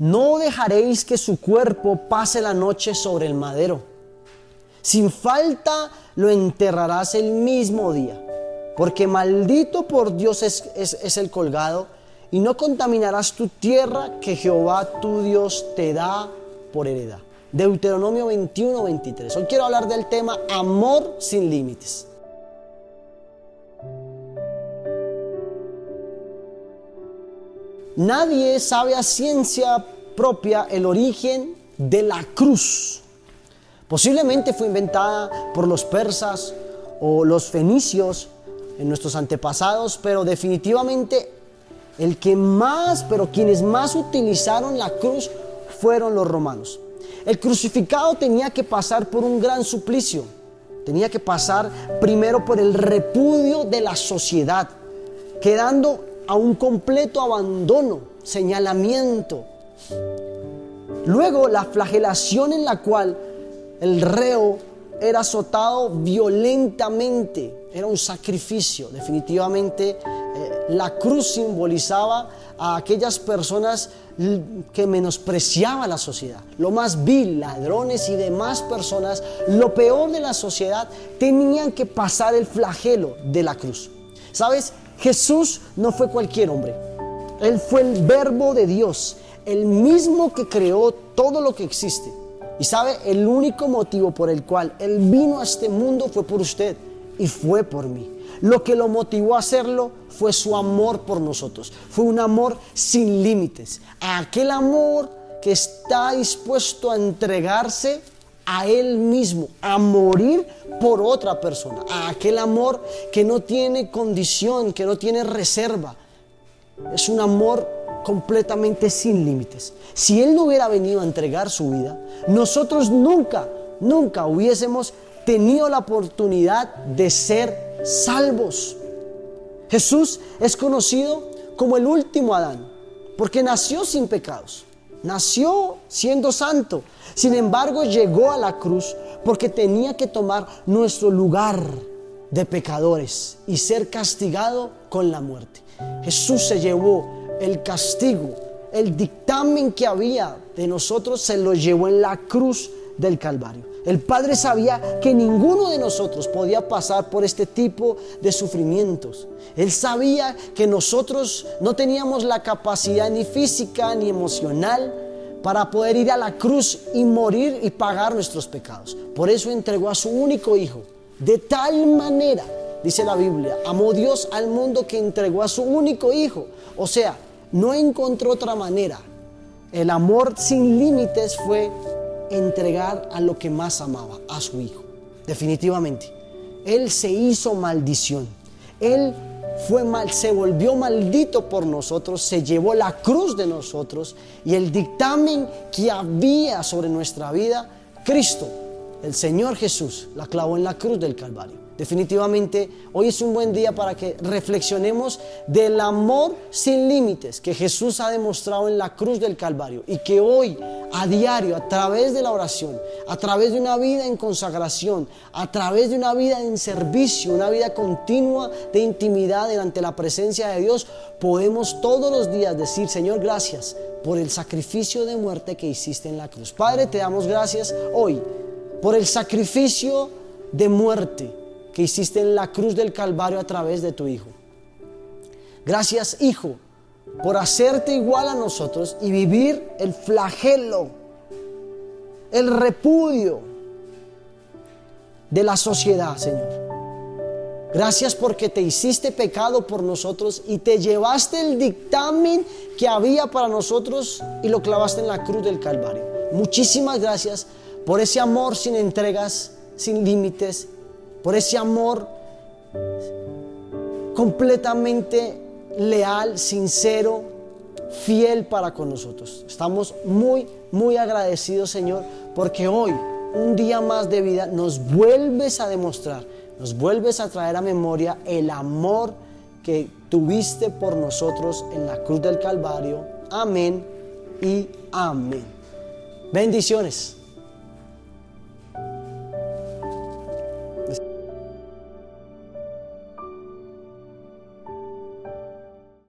no dejaréis que su cuerpo pase la noche sobre el madero. Sin falta lo enterrarás el mismo día, porque maldito por Dios es, es el colgado, y no contaminarás tu tierra que Jehová tu Dios te da por heredad. Deuteronomio 21, 23. Hoy quiero hablar del tema amor sin límites. Nadie sabe a ciencia propia el origen de la cruz. Posiblemente fue inventada por los persas o los fenicios en nuestros antepasados, pero definitivamente el que más, pero quienes más utilizaron la cruz fueron los romanos. El crucificado tenía que pasar por un gran suplicio. Tenía que pasar primero por el repudio de la sociedad, quedando a un completo abandono, señalamiento. Luego la flagelación en la cual el reo era azotado violentamente, era un sacrificio. Definitivamente eh, la cruz simbolizaba a aquellas personas que menospreciaba la sociedad, lo más vil, ladrones y demás personas, lo peor de la sociedad, tenían que pasar el flagelo de la cruz. ¿Sabes? Jesús no fue cualquier hombre. Él fue el verbo de Dios, el mismo que creó todo lo que existe. Y sabe, el único motivo por el cual Él vino a este mundo fue por usted y fue por mí. Lo que lo motivó a hacerlo fue su amor por nosotros. Fue un amor sin límites. Aquel amor que está dispuesto a entregarse a Él mismo, a morir por otra persona. A aquel amor que no tiene condición, que no tiene reserva. Es un amor completamente sin límites. Si Él no hubiera venido a entregar su vida, nosotros nunca, nunca hubiésemos tenido la oportunidad de ser salvos. Jesús es conocido como el último Adán, porque nació sin pecados, nació siendo santo. Sin embargo, llegó a la cruz porque tenía que tomar nuestro lugar de pecadores y ser castigado con la muerte. Jesús se llevó el castigo, el dictamen que había de nosotros, se lo llevó en la cruz del Calvario. El Padre sabía que ninguno de nosotros podía pasar por este tipo de sufrimientos. Él sabía que nosotros no teníamos la capacidad ni física ni emocional para poder ir a la cruz y morir y pagar nuestros pecados. Por eso entregó a su único hijo. De tal manera, dice la Biblia, amó Dios al mundo que entregó a su único hijo. O sea, no encontró otra manera. El amor sin límites fue entregar a lo que más amaba, a su hijo. Definitivamente. Él se hizo maldición. Él fue mal, se volvió maldito por nosotros, se llevó la cruz de nosotros y el dictamen que había sobre nuestra vida, Cristo, el Señor Jesús, la clavó en la cruz del Calvario. Definitivamente, hoy es un buen día para que reflexionemos del amor sin límites que Jesús ha demostrado en la cruz del Calvario y que hoy, a diario, a través de la oración, a través de una vida en consagración, a través de una vida en servicio, una vida continua de intimidad delante la presencia de Dios, podemos todos los días decir, Señor, gracias por el sacrificio de muerte que hiciste en la cruz. Padre, te damos gracias hoy por el sacrificio de muerte hiciste en la cruz del Calvario a través de tu Hijo. Gracias, Hijo, por hacerte igual a nosotros y vivir el flagelo, el repudio de la sociedad, Señor. Gracias porque te hiciste pecado por nosotros y te llevaste el dictamen que había para nosotros y lo clavaste en la cruz del Calvario. Muchísimas gracias por ese amor sin entregas, sin límites por ese amor completamente leal, sincero, fiel para con nosotros. Estamos muy, muy agradecidos, Señor, porque hoy, un día más de vida, nos vuelves a demostrar, nos vuelves a traer a memoria el amor que tuviste por nosotros en la cruz del Calvario. Amén y amén. Bendiciones.